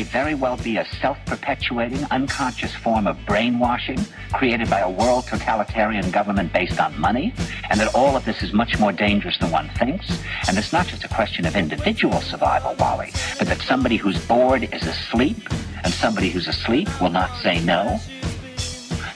may very well be a self-perpetuating, unconscious form of brainwashing created by a world totalitarian government based on money, and that all of this is much more dangerous than one thinks. And it's not just a question of individual survival, Wally, but that somebody who's bored is asleep, and somebody who's asleep will not say no.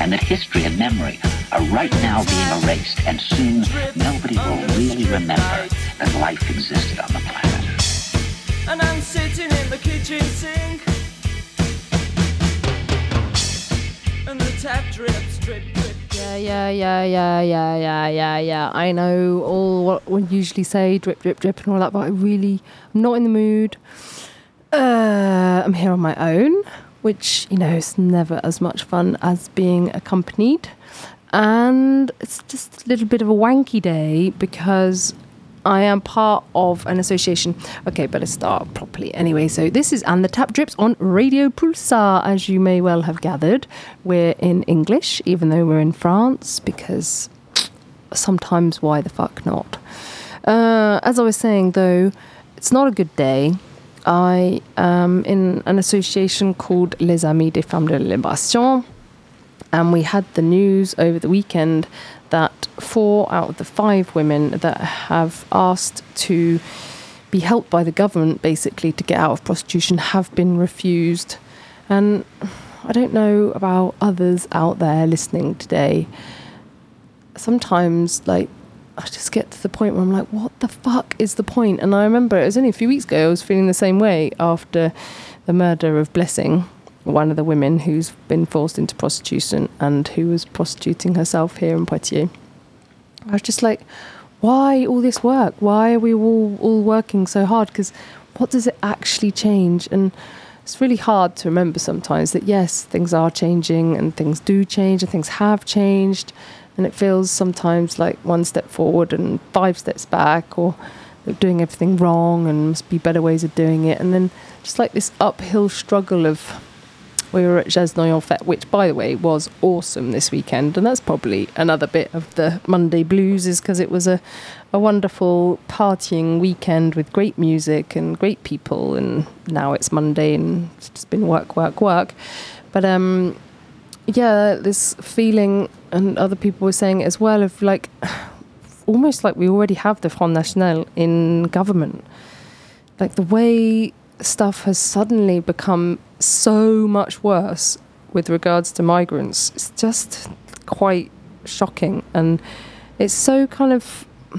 and that history and memory are right now being erased, and soon nobody will really remember that life existed on the planet. And I'm sitting in the kitchen sink. And the tap drips, drip, drip. Yeah, yeah, yeah, yeah, yeah, yeah, yeah, yeah. I know all what we usually say, drip, drip, drip, and all that, but I really, I'm not in the mood. Uh, I'm here on my own, which, you know, is never as much fun as being accompanied. And it's just a little bit of a wanky day because I am part of an association. Okay, better start properly. Anyway, so this is And the Tap Drips on Radio Pulsar, as you may well have gathered. We're in English, even though we're in France, because sometimes why the fuck not? Uh, as I was saying, though, it's not a good day. I am in an association called Les Amis des Femmes de Libération, and we had the news over the weekend that four out of the five women that have asked to be helped by the government basically to get out of prostitution have been refused. And I don't know about others out there listening today. Sometimes, like, I just get to the point where I'm like, what the fuck is the point? And I remember it was only a few weeks ago, I was feeling the same way after the murder of Blessing one of the women who's been forced into prostitution and who was prostituting herself here in Poitiers. I was just like, why all this work? Why are we all, all working so hard? Because what does it actually change? And it's really hard to remember sometimes that yes, things are changing and things do change and things have changed. And it feels sometimes like one step forward and five steps back or doing everything wrong and must be better ways of doing it. And then just like this uphill struggle of we were at Jazz Noyon Fête, which, by the way, was awesome this weekend. And that's probably another bit of the Monday blues, is because it was a, a wonderful partying weekend with great music and great people. And now it's Monday and it's just been work, work, work. But um, yeah, this feeling, and other people were saying as well, of like, almost like we already have the Front National in government. Like the way stuff has suddenly become so much worse with regards to migrants. It's just quite shocking, and it's so kind of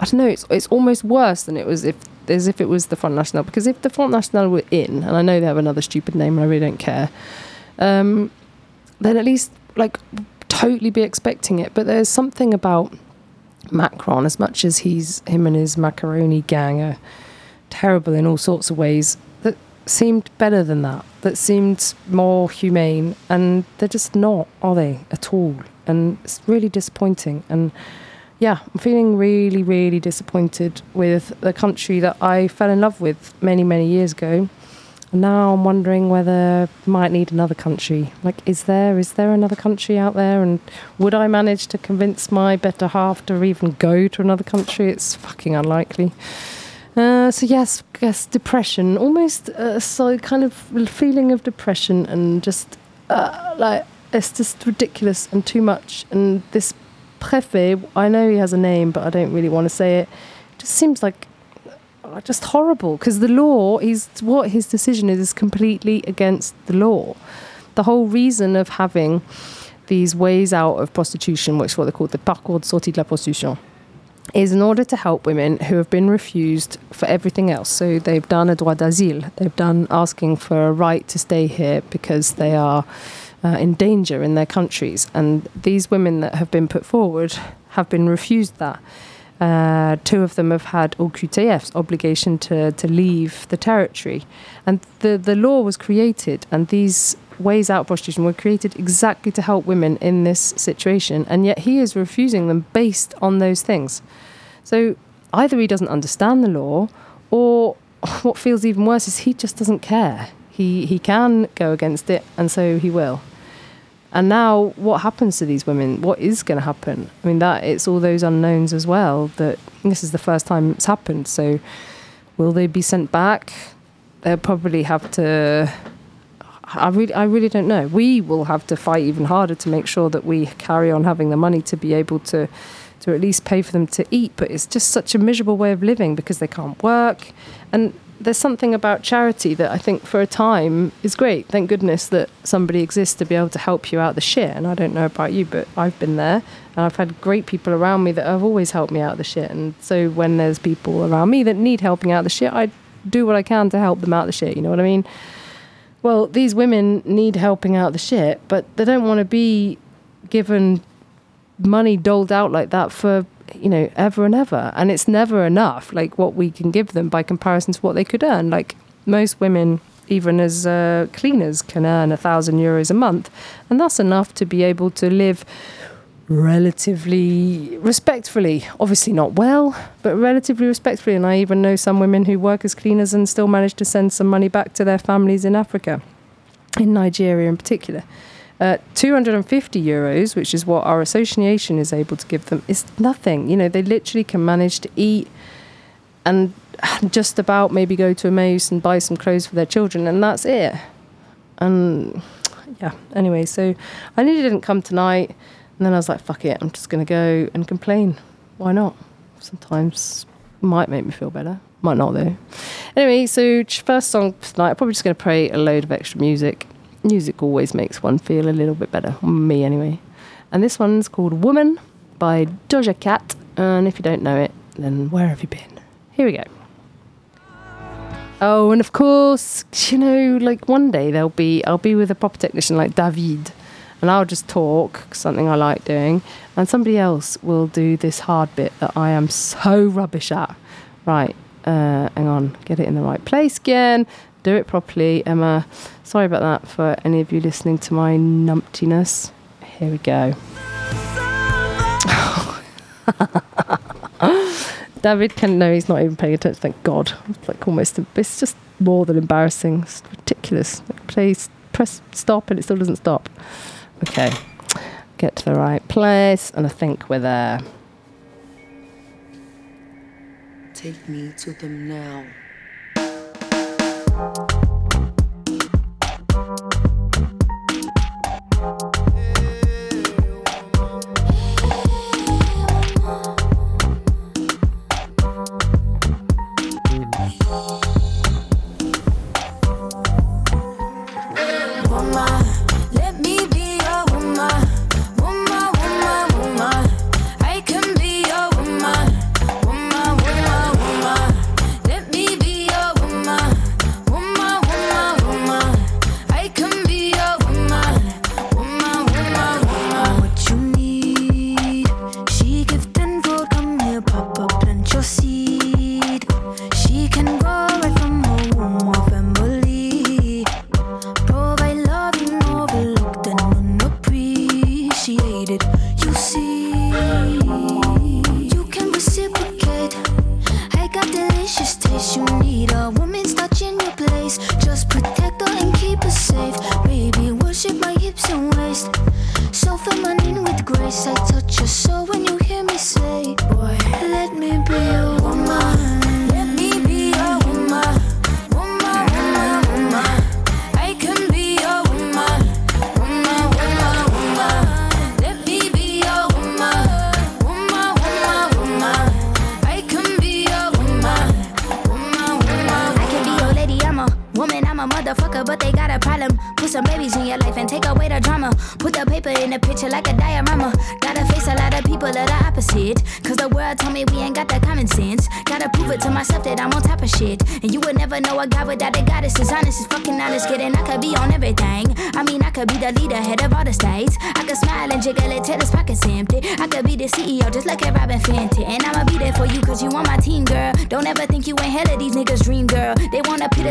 I don't know. It's it's almost worse than it was if as if it was the Front National because if the Front National were in, and I know they have another stupid name, and I really don't care. Um, then at least like totally be expecting it. But there's something about Macron, as much as he's him and his macaroni gang are terrible in all sorts of ways, that seemed better than that. That seemed more humane, and they're just not, are they at all? And it's really disappointing. And yeah, I'm feeling really, really disappointed with the country that I fell in love with many, many years ago. And now I'm wondering whether I might need another country. Like, is there is there another country out there? And would I manage to convince my better half to even go to another country? It's fucking unlikely. Uh, so yes, guess depression, almost uh, so kind of feeling of depression, and just uh, like it's just ridiculous and too much. And this Prefet, I know he has a name, but I don't really want to say it. Just seems like just horrible because the law is what his decision is is completely against the law. The whole reason of having these ways out of prostitution, which is what they call the parcours de sortie de la prostitution, is in order to help women who have been refused for everything else. So they've done a droit d'asile, they've done asking for a right to stay here because they are uh, in danger in their countries. And these women that have been put forward have been refused that. Uh, two of them have had OQTF's obligation to, to leave the territory. And the, the law was created, and these ways out of prostitution were created exactly to help women in this situation. And yet he is refusing them based on those things. So either he doesn't understand the law, or what feels even worse is he just doesn't care. He, he can go against it, and so he will. And now, what happens to these women? What is going to happen? I mean, that it's all those unknowns as well. That this is the first time it's happened. So, will they be sent back? They'll probably have to. I really, I really don't know. We will have to fight even harder to make sure that we carry on having the money to be able to, to at least pay for them to eat. But it's just such a miserable way of living because they can't work, and there's something about charity that I think for a time is great. Thank goodness that somebody exists to be able to help you out the shit. And I don't know about you, but I've been there and I've had great people around me that have always helped me out the shit. And so when there's people around me that need helping out the shit, I do what I can to help them out the shit. You know what I mean? Well, these women need helping out the shit, but they don't want to be given money doled out like that for you know, ever and ever. And it's never enough, like what we can give them by comparison to what they could earn. Like most women, even as uh, cleaners, can earn a thousand euros a month. And that's enough to be able to live relatively respectfully. Obviously, not well, but relatively respectfully. And I even know some women who work as cleaners and still manage to send some money back to their families in Africa, in Nigeria in particular. Uh, 250 euros, which is what our association is able to give them, is nothing. You know, they literally can manage to eat and just about maybe go to a Emmaus and buy some clothes for their children, and that's it. And yeah, anyway, so I knew he didn't come tonight, and then I was like, fuck it, I'm just going to go and complain. Why not? Sometimes might make me feel better. Might not though. Anyway, so first song tonight, I'm probably just going to play a load of extra music music always makes one feel a little bit better, me anyway. And this one's called Woman by Doja Cat. And if you don't know it, then where have you been? Here we go. Oh, and of course, you know, like one day there'll be, I'll be with a pop technician like David, and I'll just talk, something I like doing, and somebody else will do this hard bit that I am so rubbish at. Right, uh, hang on, get it in the right place again, do it properly, Emma. Sorry about that for any of you listening to my numptiness. Here we go. David can know he's not even paying attention. Thank God. It's like almost. It's just more than embarrassing. It's ridiculous. Please press stop and it still doesn't stop. Okay, get to the right place, and I think we're there. Take me to them now.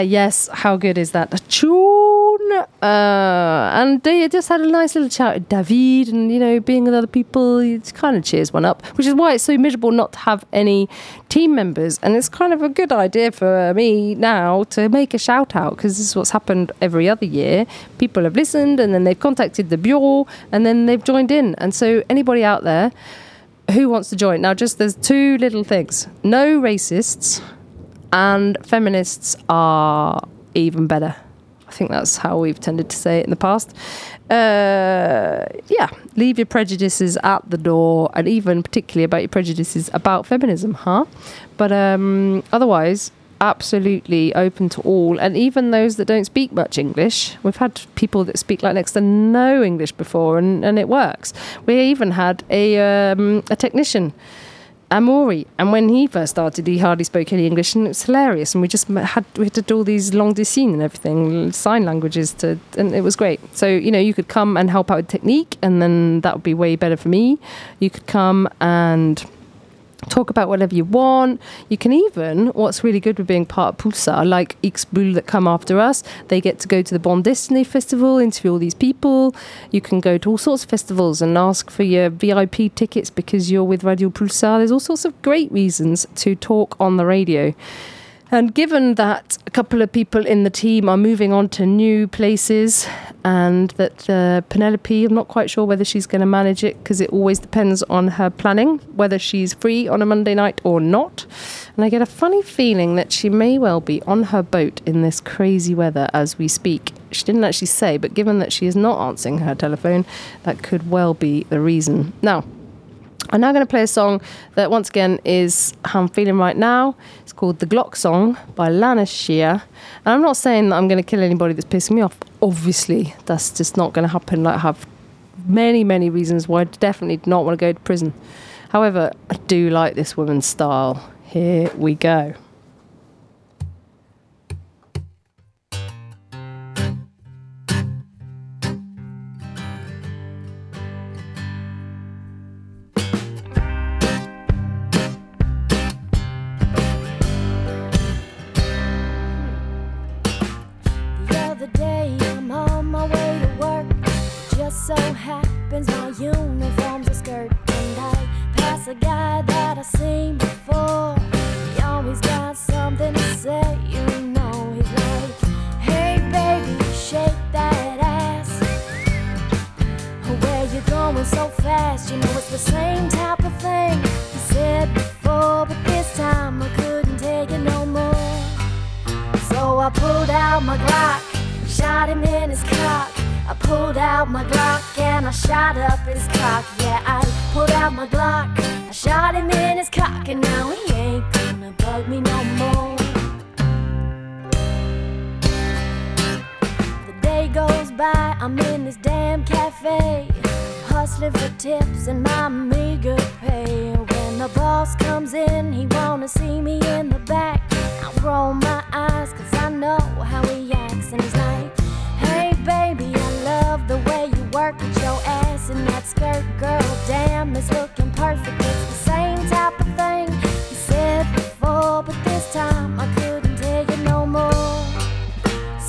yes, how good is that? Tune! Uh, and they just had a nice little chat with David, and you know, being with other people, it kind of cheers one up, which is why it's so miserable not to have any team members. And it's kind of a good idea for me now to make a shout out because this is what's happened every other year. People have listened, and then they've contacted the bureau, and then they've joined in. And so, anybody out there who wants to join, now just there's two little things no racists and feminists are even better. I think that's how we've tended to say it in the past. Uh, yeah, leave your prejudices at the door, and even particularly about your prejudices about feminism, huh? But um, otherwise, absolutely open to all, and even those that don't speak much English. We've had people that speak like next to no English before, and, and it works. We even had a um, a technician. Amori, and when he first started, he hardly spoke any English, and it was hilarious. And we just had we had to do all these long dessins and everything, sign languages to, and it was great. So you know, you could come and help out with technique, and then that would be way better for me. You could come and talk about whatever you want. You can even, what's really good with being part of Pulsar, like X Bull that come after us, they get to go to the Bond Destiny Festival, interview all these people. You can go to all sorts of festivals and ask for your VIP tickets because you're with Radio Pulsar. There's all sorts of great reasons to talk on the radio. And given that a couple of people in the team are moving on to new places, and that uh, Penelope, I'm not quite sure whether she's going to manage it because it always depends on her planning, whether she's free on a Monday night or not. And I get a funny feeling that she may well be on her boat in this crazy weather as we speak. She didn't actually say, but given that she is not answering her telephone, that could well be the reason. Now, I'm now going to play a song that, once again, is how I'm feeling right now. It's called The Glock Song by Lana Shea. And I'm not saying that I'm going to kill anybody that's pissing me off. Obviously, that's just not going to happen. Like, I have many, many reasons why I definitely do not want to go to prison. However, I do like this woman's style. Here we go. Cock. Yeah, I pulled out my Glock, I shot him in his cock, and now he ain't gonna bug me no more. The day goes by, I'm in this damn cafe, hustling for tips and my meager pay. When the boss comes in, he wanna see me in the back. I roll my eyes, cause I know how he acts, and he's like, Hey baby, I love the way you work with your ass and that skirt, girl. Damn, it's looking perfect. It's the same type of thing you said before, but this time I couldn't take it no more.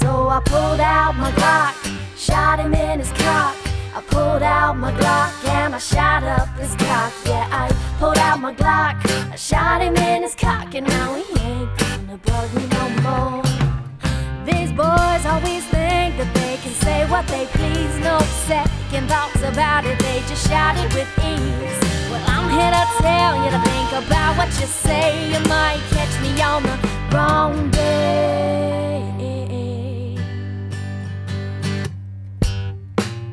So I pulled out my Glock, shot him in his cock. I pulled out my Glock and I shot up his cock. Yeah, I pulled out my Glock, I shot him in his cock, and now he ain't gonna bug me no more. These boys always think that they what they please, no second thoughts about it, they just shout it with ease. Well, I'm here to tell you to think about what you say. You might catch me on the wrong day.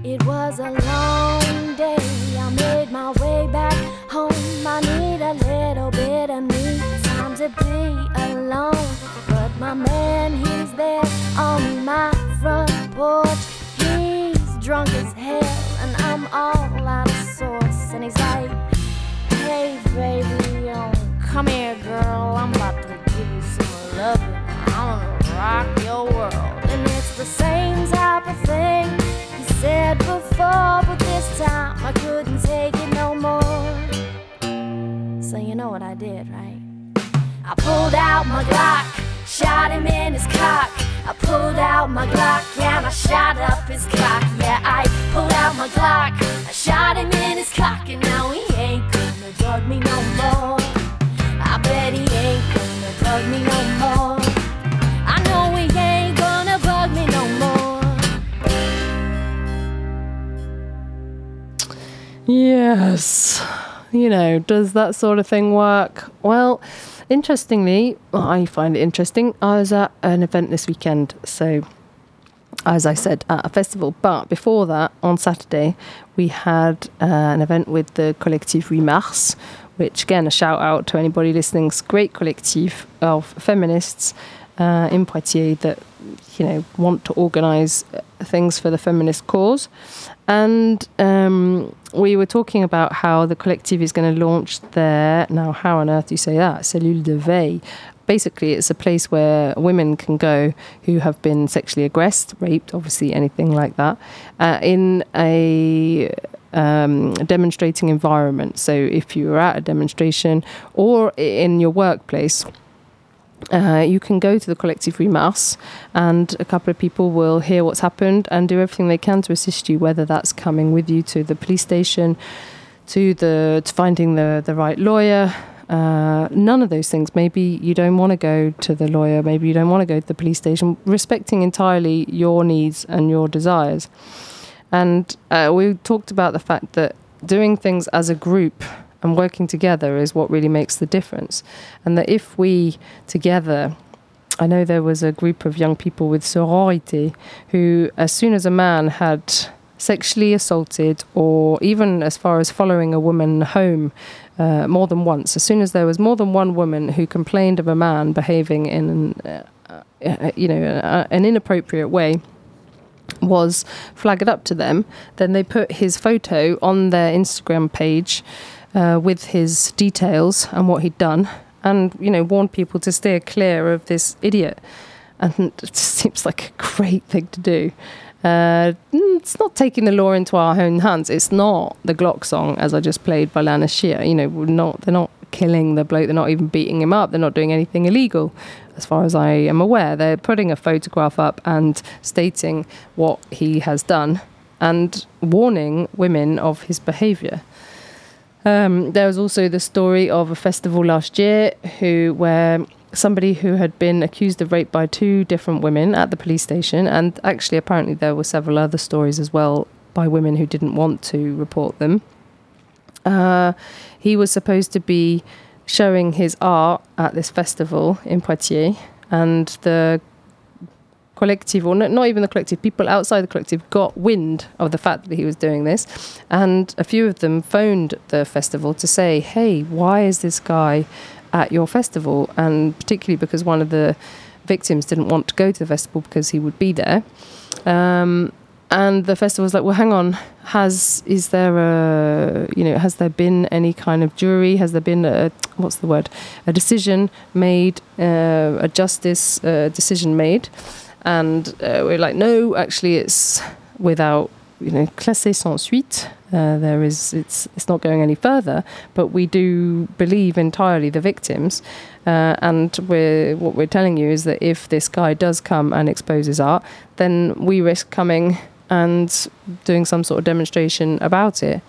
It was a long day. I made my way back home. I need a little bit of me time to be alone. But my man, he's there on my front porch. Drunk as hell, and I'm all out of sorts. And he's like, Hey, baby, um, come here, girl. I'm about to give you some loving. I'm gonna rock your world. And it's the same type of thing you said before, but this time I couldn't take it no more. So you know what I did, right? I pulled out my Glock, shot him in his cock. I pulled out my Glock and I shot up his cock. Yeah, I pulled out my Glock, I shot him in his cock, and now he ain't gonna bug me no more. I bet he ain't gonna bug me no more. I know he ain't gonna bug me no more. Yes. You know, does that sort of thing work? Well, interestingly, well, I find it interesting. I was at an event this weekend, so as I said, at a festival. But before that, on Saturday, we had uh, an event with the Collectif Remars, which again, a shout out to anybody listening. It's great collective of feminists uh, in Poitiers that you know want to organise things for the feminist cause. And um, we were talking about how the collective is going to launch their now. How on earth do you say that? Cellule de veille. Basically, it's a place where women can go who have been sexually aggressed, raped, obviously anything like that, uh, in a um, demonstrating environment. So, if you are at a demonstration or in your workplace, uh, you can go to the Collective 8 Mars and a couple of people will hear what's happened and do everything they can to assist you, whether that's coming with you to the police station, to the to finding the, the right lawyer. Uh, none of those things. Maybe you don't want to go to the lawyer, maybe you don't want to go to the police station, respecting entirely your needs and your desires. And uh, we talked about the fact that doing things as a group and working together is what really makes the difference. And that if we together, I know there was a group of young people with sorority who, as soon as a man had sexually assaulted or even as far as following a woman home uh, more than once, as soon as there was more than one woman who complained of a man behaving in uh, uh, you know, uh, an inappropriate way, was flagged up to them, then they put his photo on their Instagram page uh, with his details and what he'd done, and you know warned people to steer clear of this idiot. And it seems like a great thing to do. Uh, it's not taking the law into our own hands. It's not the Glock song, as I just played by Lana Shear. You know, not they're not killing the bloke. They're not even beating him up. They're not doing anything illegal, as far as I am aware. They're putting a photograph up and stating what he has done and warning women of his behaviour. Um, there was also the story of a festival last year who where somebody who had been accused of rape by two different women at the police station, and actually apparently there were several other stories as well by women who didn't want to report them. Uh, he was supposed to be showing his art at this festival in Poitiers, and the collective, or not, even the collective, people outside the collective got wind of the fact that he was doing this. And a few of them phoned the festival to say, hey, why is this guy at your festival? And particularly because one of the victims didn't want to go to the festival because he would be there. Um, and the festival was like, well, hang on, has is there a you know has there been any kind of jury? Has there been a what's the word? A decision made, uh, a justice uh, decision made? And uh, we're like, no, actually, it's without you know, classé sans suite. Uh, there is, it's, it's not going any further, but we do believe entirely the victims. Uh, and we're, what we're telling you is that if this guy does come and exposes art, then we risk coming and doing some sort of demonstration about it.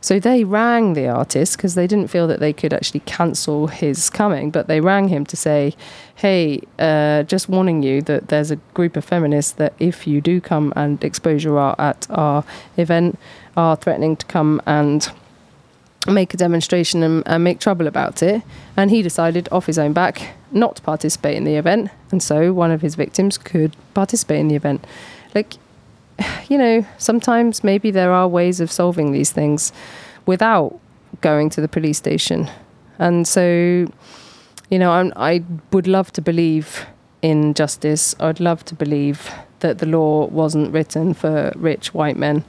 So they rang the artist because they didn't feel that they could actually cancel his coming, but they rang him to say, hey, uh, just warning you that there's a group of feminists that if you do come and expose your art at our event, are threatening to come and make a demonstration and, and make trouble about it. And he decided off his own back not to participate in the event. And so one of his victims could participate in the event. Like, you know, sometimes maybe there are ways of solving these things without going to the police station. And so, you know, I'm, I would love to believe in justice. I'd love to believe that the law wasn't written for rich white men.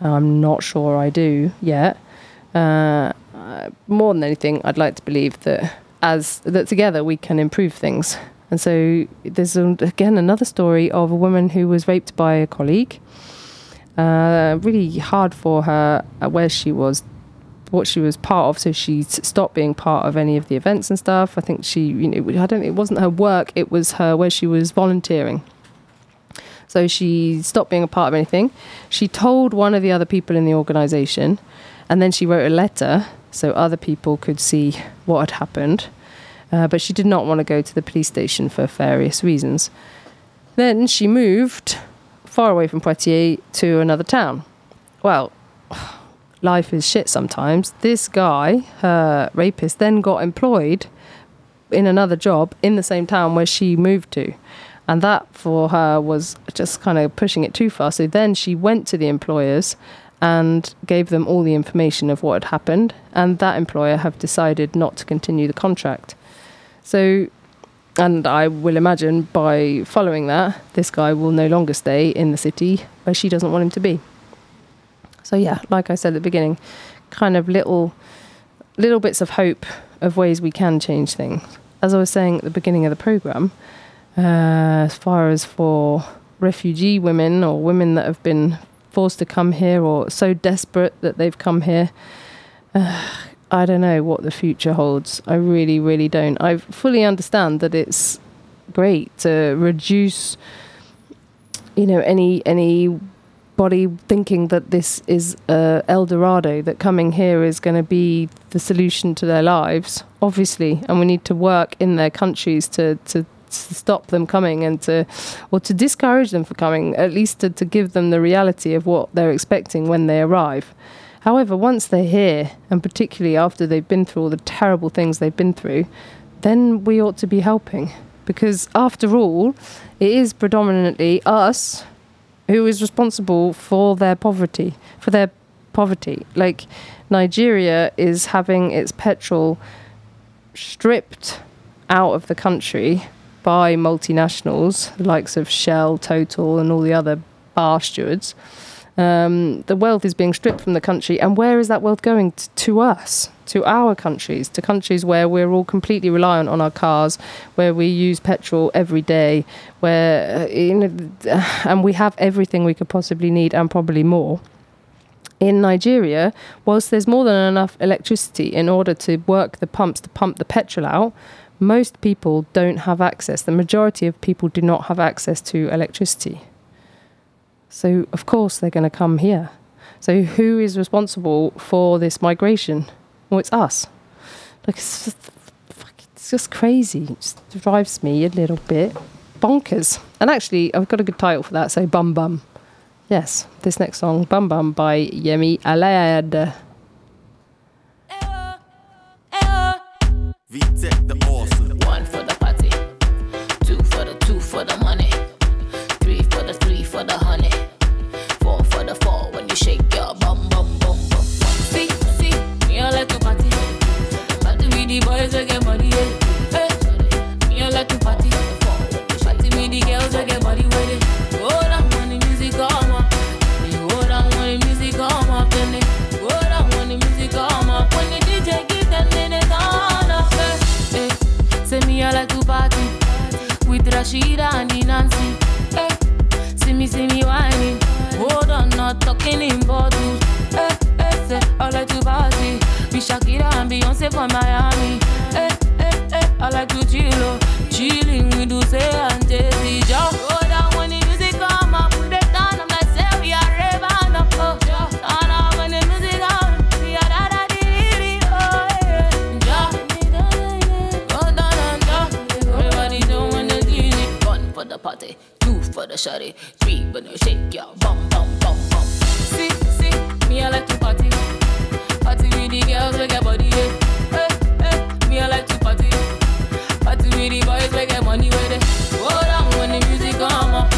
I'm not sure I do yet. Uh, more than anything, I'd like to believe that as that together we can improve things and so there's again another story of a woman who was raped by a colleague. Uh, really hard for her uh, where she was, what she was part of. So she stopped being part of any of the events and stuff. I think she, you know, I don't. It wasn't her work. It was her where she was volunteering. So she stopped being a part of anything. She told one of the other people in the organisation, and then she wrote a letter so other people could see what had happened uh, but she did not want to go to the police station for various reasons. Then she moved far away from Poitiers to another town. Well, life is shit sometimes. This guy, her rapist, then got employed in another job in the same town where she moved to. And that for her was just kind of pushing it too far. So then she went to the employers and gave them all the information of what had happened. And that employer have decided not to continue the contract. So, and I will imagine by following that, this guy will no longer stay in the city where she doesn't want him to be. So yeah, like I said at the beginning, kind of little little bits of hope of ways we can change things. As I was saying at the beginning of the program, uh, as far as for refugee women or women that have been forced to come here or so desperate that they've come here, uh, I don't know what the future holds. I really, really don't. I fully understand that it's great to reduce, you know, any any body thinking that this is uh, El Dorado, that coming here is going to be the solution to their lives, obviously, and we need to work in their countries to, to, to stop them coming and to, or to discourage them from coming, at least to, to give them the reality of what they're expecting when they arrive. However, once they're here, and particularly after they've been through all the terrible things they've been through, then we ought to be helping. Because after all, it is predominantly us who is responsible for their poverty, for their poverty. Like Nigeria is having its petrol stripped out of the country by multinationals, the likes of Shell, Total, and all the other bar stewards. Um, the wealth is being stripped from the country, and where is that wealth going t- to us, to our countries, to countries where we're all completely reliant on our cars, where we use petrol every day, where uh, you know, and we have everything we could possibly need and probably more. In Nigeria, whilst there's more than enough electricity in order to work the pumps to pump the petrol out, most people don't have access. The majority of people do not have access to electricity. So, of course, they're going to come here. So, who is responsible for this migration? Well, it's us. Like, it's just, it's just crazy. It just drives me a little bit bonkers. And actually, I've got a good title for that. So, Bum Bum. Yes, this next song, Bum Bum by Yemi Alade. the Rashida and Nancy. Hey, see me, see me whining. Hold on, not talk drinking in bottles. Eh, eh, say, I like to party. Be Shakira and Beyonce from Miami. Eh, eh, eh, I like to chill, oh. Chilling with Usain and Jay-Z. Just party, two for the shawty, three when you shake your bum bum bum bum. See, see, me I like to party, party with the girls with their body. Yeah. Eh, eh, me I like to party, party with the boys with their money with it. Go down when the music come up,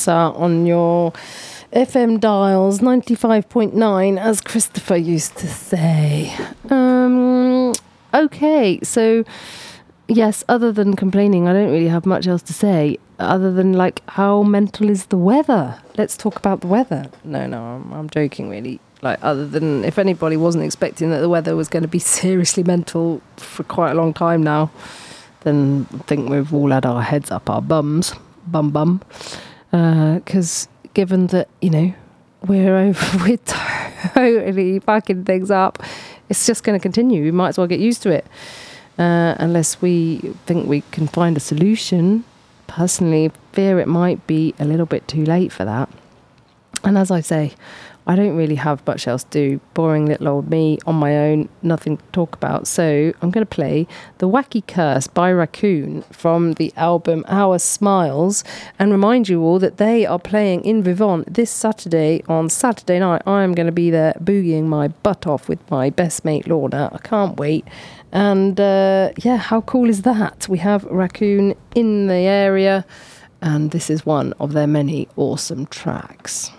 Pulsar on your FM dials 95.9, as Christopher used to say. Um, okay, so yes, other than complaining, I don't really have much else to say, other than like, how mental is the weather? Let's talk about the weather. No, no, I'm, I'm joking, really. Like, other than if anybody wasn't expecting that the weather was going to be seriously mental for quite a long time now, then I think we've all had our heads up our bums, bum bum. Because given that, you know, we're over, we're totally fucking things up, it's just going to continue. We might as well get used to it. Uh, unless we think we can find a solution. Personally, fear it might be a little bit too late for that. And as I say, I don't really have much else to do. Boring little old me on my own, nothing to talk about. So I'm going to play The Wacky Curse by Raccoon from the album Our Smiles and remind you all that they are playing in Vivonne this Saturday on Saturday night. I am going to be there boogieing my butt off with my best mate Lorna. I can't wait. And uh, yeah, how cool is that? We have Raccoon in the area, and this is one of their many awesome tracks.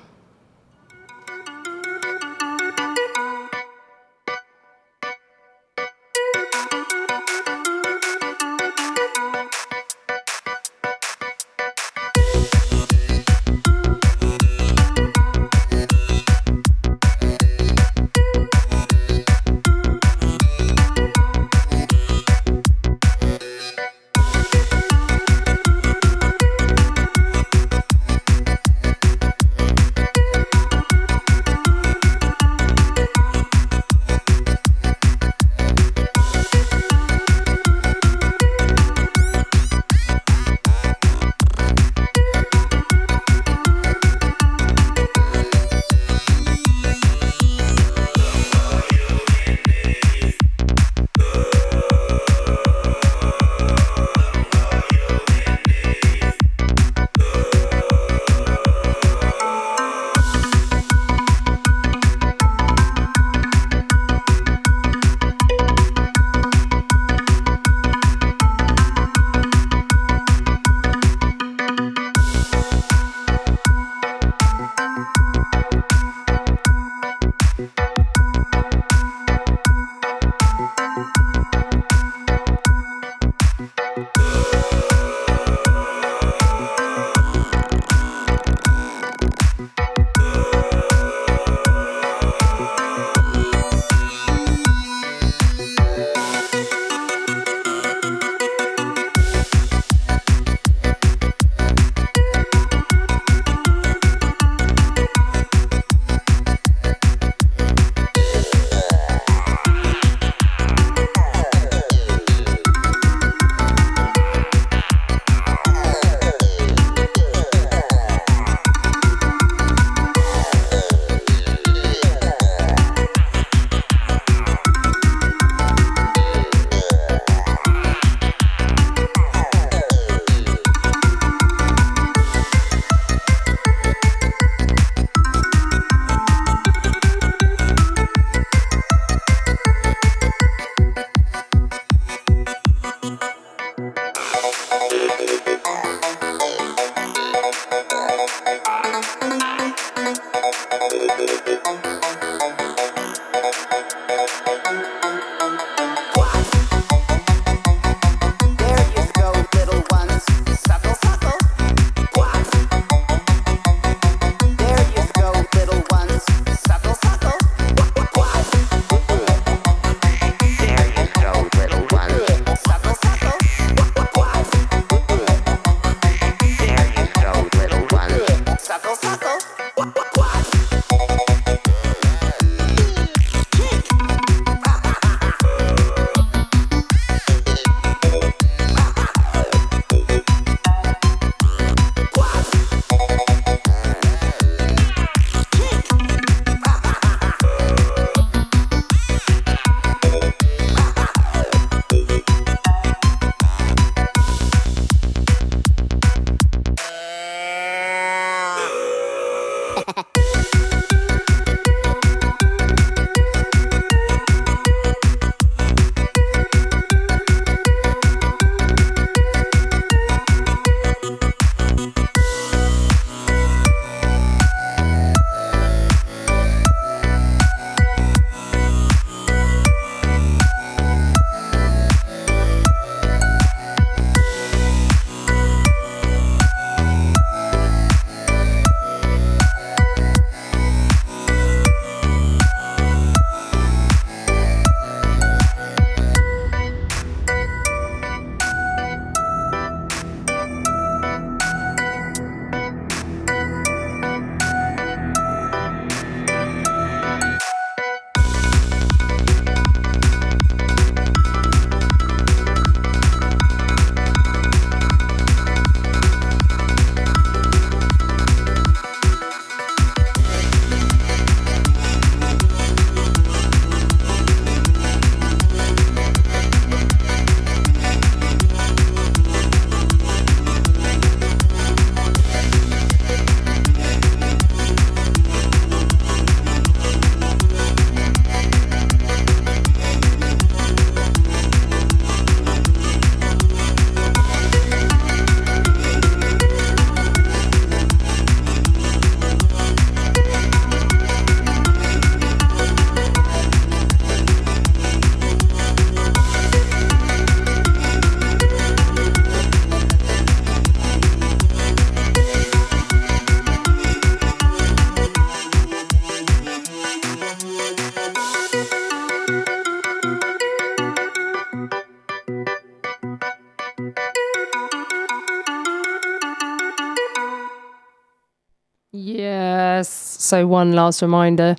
So, one last reminder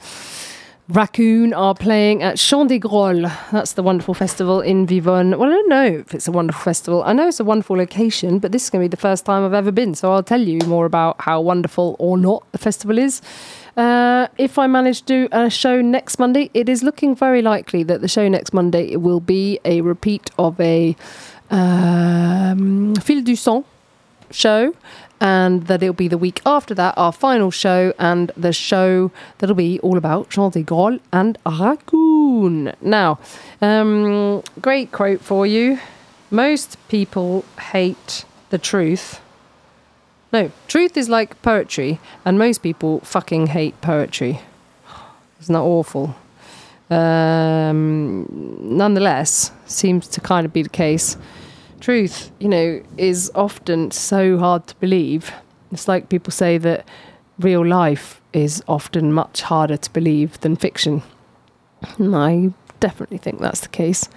Raccoon are playing at Chant des Grolles. That's the wonderful festival in Vivonne. Well, I don't know if it's a wonderful festival. I know it's a wonderful location, but this is going to be the first time I've ever been. So I'll tell you more about how wonderful or not the festival is. Uh, if I manage to do a show next Monday, it is looking very likely that the show next Monday will be a repeat of a um, Fil du Sang show and that it'll be the week after that, our final show, and the show that'll be all about Chant des Grolles and Raccoon. Now, um, great quote for you. Most people hate the truth. No, truth is like poetry, and most people fucking hate poetry. Isn't that awful? Um, nonetheless, seems to kind of be the case truth, you know, is often so hard to believe. It's like people say that real life is often much harder to believe than fiction. And I definitely think that's the case.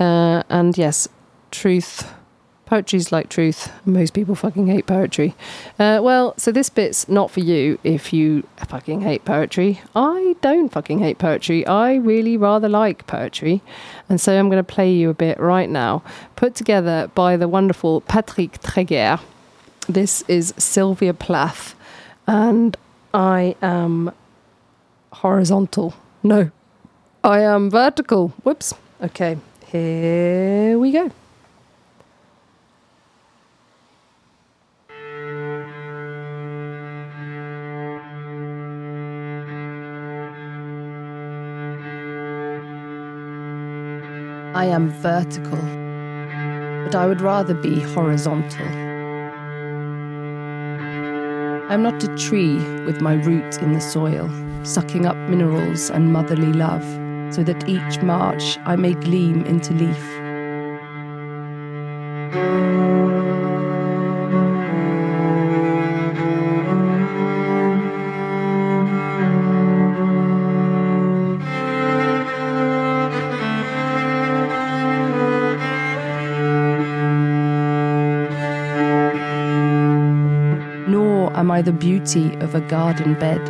Uh, and yes, truth Poetry's like truth. Most people fucking hate poetry. Uh, well, so this bit's not for you if you fucking hate poetry. I don't fucking hate poetry. I really rather like poetry. And so I'm going to play you a bit right now, put together by the wonderful Patrick Treger. This is Sylvia Plath. And I am horizontal. No, I am vertical. Whoops. Okay, here we go. I am vertical, but I would rather be horizontal. I am not a tree with my roots in the soil, sucking up minerals and motherly love, so that each March I may gleam into leaf. Am I the beauty of a garden bed,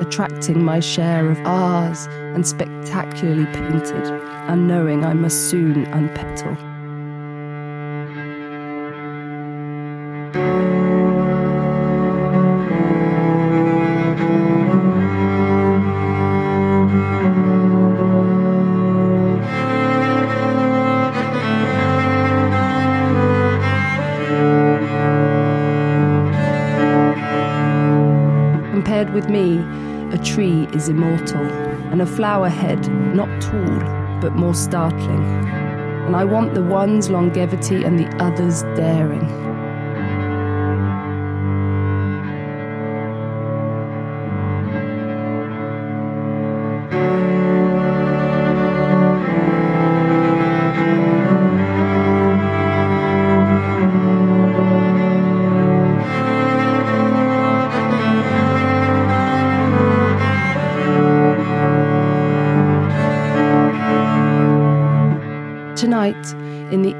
attracting my share of ahs and spectacularly painted, and knowing I must soon unpetal. Is immortal, and a flower head not tall, but more startling. And I want the one's longevity and the other's daring.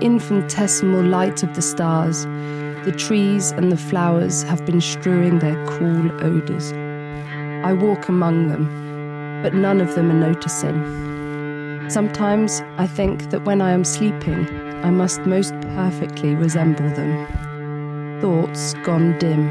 Infinitesimal light of the stars, the trees and the flowers have been strewing their cool odours. I walk among them, but none of them are noticing. Sometimes I think that when I am sleeping, I must most perfectly resemble them. Thoughts gone dim.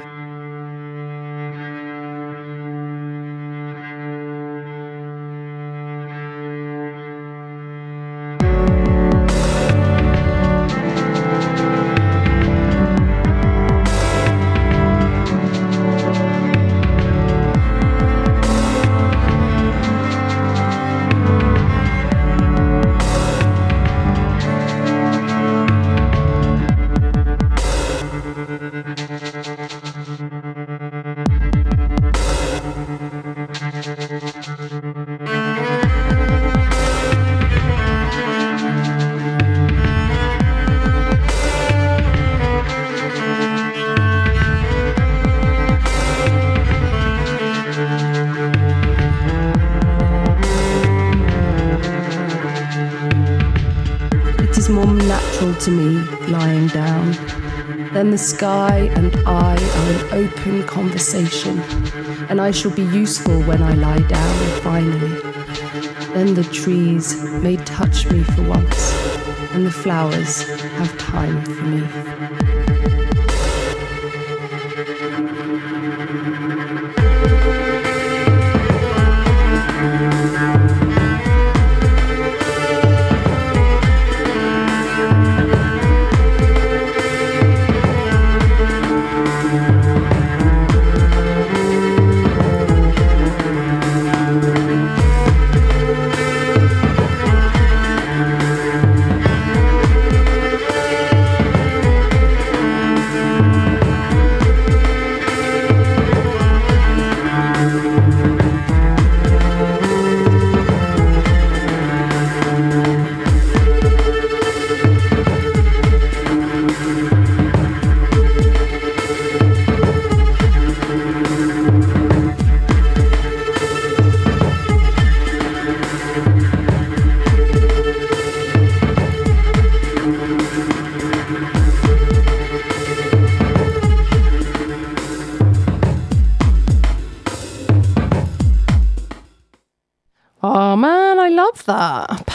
The sky and I are in open conversation, and I shall be useful when I lie down finally. Then the trees may touch me for once, and the flowers have time for me.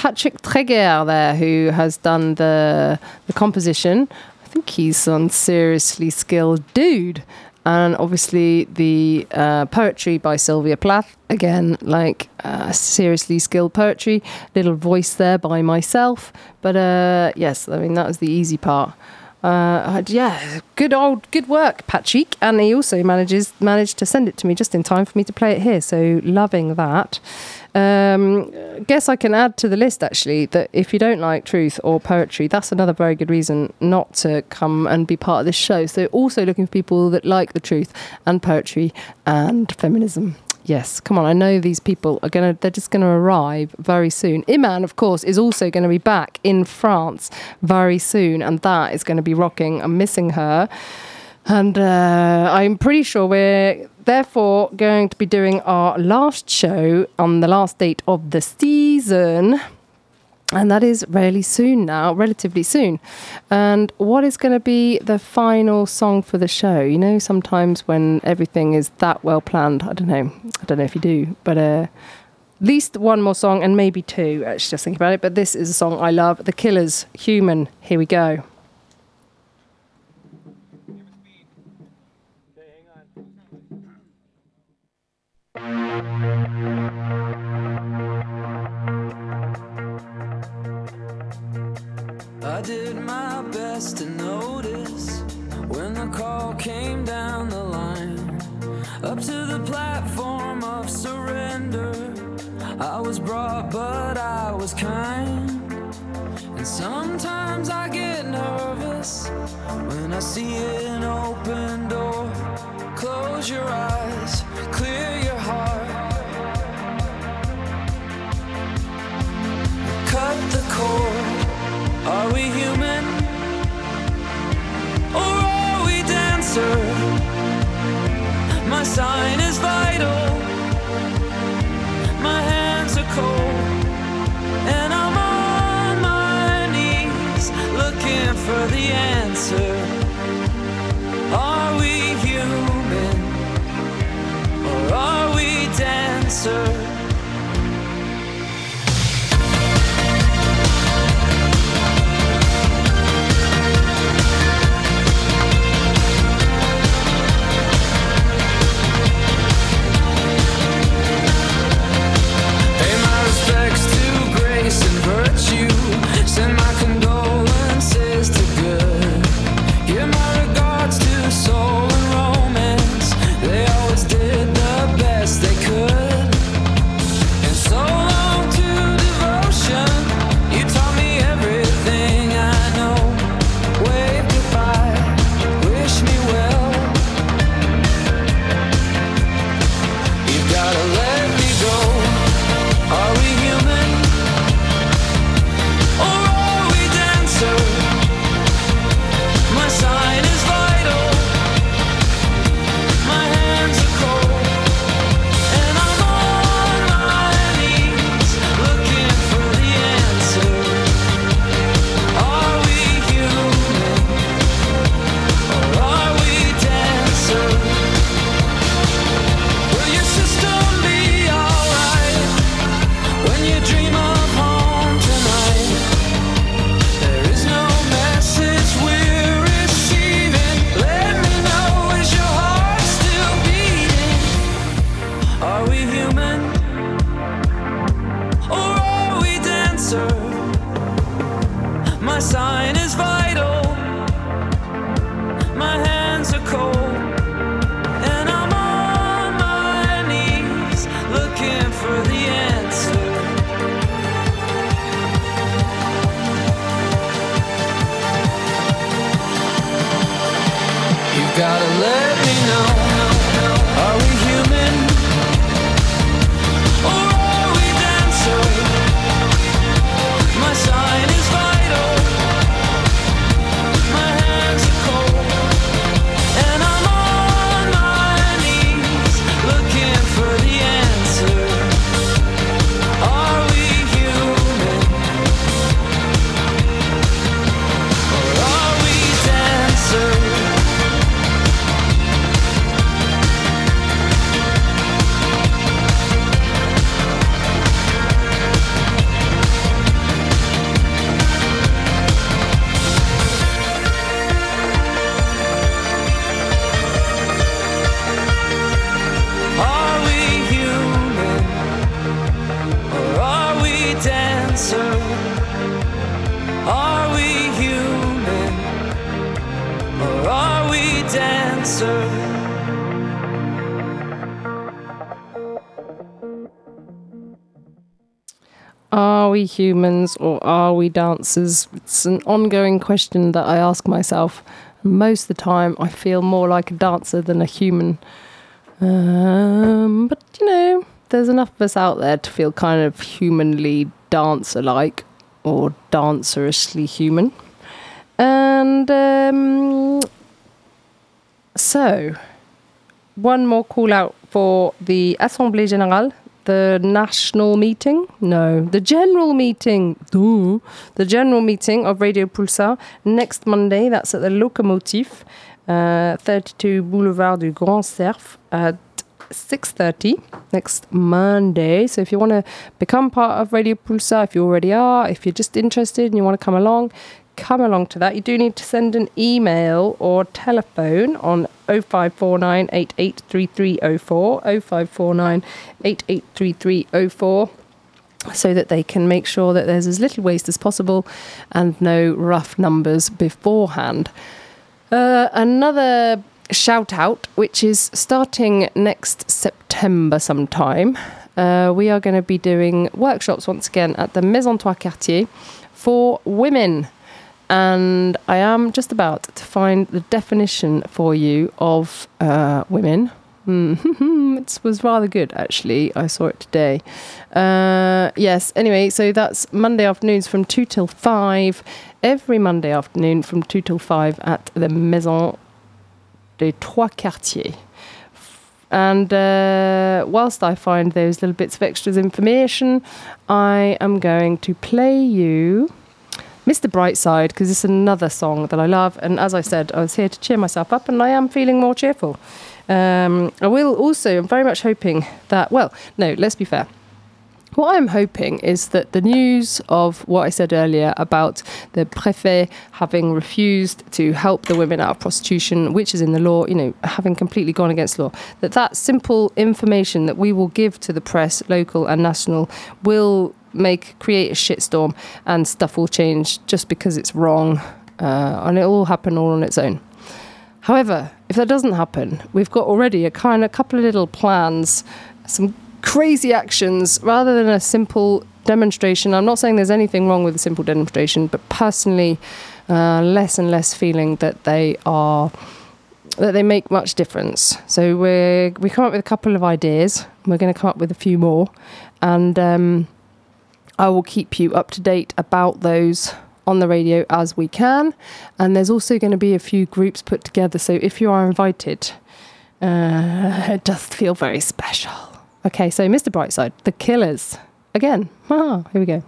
Patrick Treger there, who has done the the composition. I think he's on seriously skilled dude. And obviously the uh, poetry by Sylvia Plath. Again, like uh, seriously skilled poetry. Little voice there by myself. But uh, yes, I mean that was the easy part. Uh, yeah, good old, good work, Patrick. And he also manages managed to send it to me just in time for me to play it here. So loving that. Um, guess I can add to the list actually that if you don't like truth or poetry, that's another very good reason not to come and be part of this show. So also looking for people that like the truth and poetry and feminism. Yes, come on. I know these people are going to, they're just going to arrive very soon. Iman, of course, is also going to be back in France very soon, and that is going to be rocking. I'm missing her. And uh, I'm pretty sure we're therefore going to be doing our last show on the last date of the season. And that is really soon now, relatively soon. And what is going to be the final song for the show? You know, sometimes when everything is that well planned, I don't know, I don't know if you do, but uh, at least one more song and maybe two, actually, just think about it. But this is a song I love The Killers, Human. Here we go. To notice when the call came down the line. Up to the platform of surrender. I was brought, but I was kind. Humans or are we dancers? It's an ongoing question that I ask myself. Most of the time, I feel more like a dancer than a human. Um, but you know, there's enough of us out there to feel kind of humanly dancer like or dancerously human. And um, so, one more call out for the Assemblée Générale, the national meeting. No, the general meeting. Duh. The general meeting of Radio Pulsar next Monday. That's at the Locomotive, uh, 32 Boulevard du Grand Cerf at 6.30 next Monday. So if you want to become part of Radio Pulsar, if you already are, if you're just interested and you want to come along, come along to that. You do need to send an email or telephone on 0549 883304, 0549 883304 so that they can make sure that there's as little waste as possible and no rough numbers beforehand. Uh, another shout out, which is starting next September sometime. Uh, we are going to be doing workshops once again at the Maison Trois Quartiers for women. And I am just about to find the definition for you of uh, women. It was rather good, actually. I saw it today. Uh, yes, anyway, so that's Monday afternoons from 2 till 5. Every Monday afternoon from 2 till 5 at the Maison des Trois Quartiers. And uh, whilst I find those little bits of extras information, I am going to play you Mr. Brightside because it's another song that I love. And as I said, I was here to cheer myself up, and I am feeling more cheerful. Um, I will also, I'm very much hoping that, well, no, let's be fair. What I'm hoping is that the news of what I said earlier about the préfet having refused to help the women out of prostitution, which is in the law, you know, having completely gone against law, that that simple information that we will give to the press, local and national, will make create a shitstorm and stuff will change just because it's wrong, uh, and it'll all happen all on its own. However, if that doesn't happen, we've got already a kind of couple of little plans, some crazy actions rather than a simple demonstration. I'm not saying there's anything wrong with a simple demonstration, but personally, uh, less and less feeling that they are that they make much difference. So we we come up with a couple of ideas. We're going to come up with a few more, and um, I will keep you up to date about those on the radio as we can. And there's also going to be a few groups put together. So if you are invited, uh, it does feel very special. Okay, so Mr. Brightside, The Killers. Again. Ah, here we go.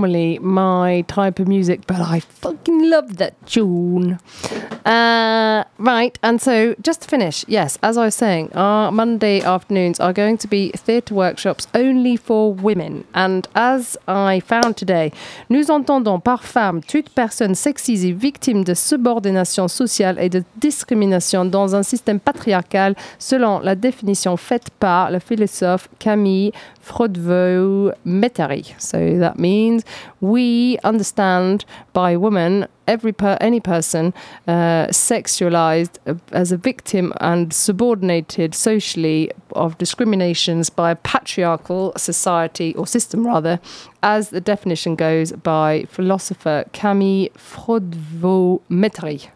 Normally my type of music, but I fucking love that tune. Uh, right, and so just to finish, yes, as I was saying, our Monday afternoons are going to be theatre workshops only for women. And as I found today, nous entendons par femme toute personne sexisée victime de subordination sociale et de discrimination dans un système patriarcal selon la définition faite par le philosophe Camille Froidevaux-Metterie. So that means we understand by woman every per any person uh, sexualized as a victim and subordinated socially of discriminations by a patriarchal society or system rather as the definition goes by philosopher Camille Froidevaux-Metterie.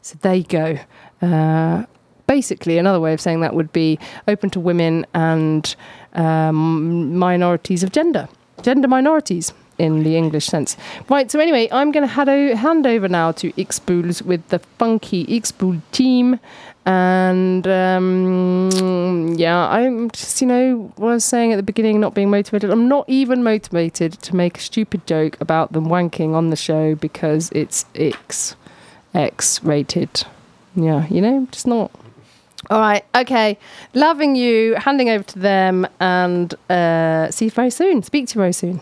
So there you go. Uh, basically, another way of saying that would be open to women and um, minorities of gender, gender minorities in the English sense. Right, so anyway, I'm going to hand, over now to Xbools with the funky Xbool team. And um, yeah, I'm just, you know, what I was saying at the beginning, not being motivated. I'm not even motivated to make a stupid joke about them wanking on the show because it's X, X rated. Yeah, you know, just not. All right, okay. Loving you, handing over to them, and uh, see you very soon. Speak to you very soon.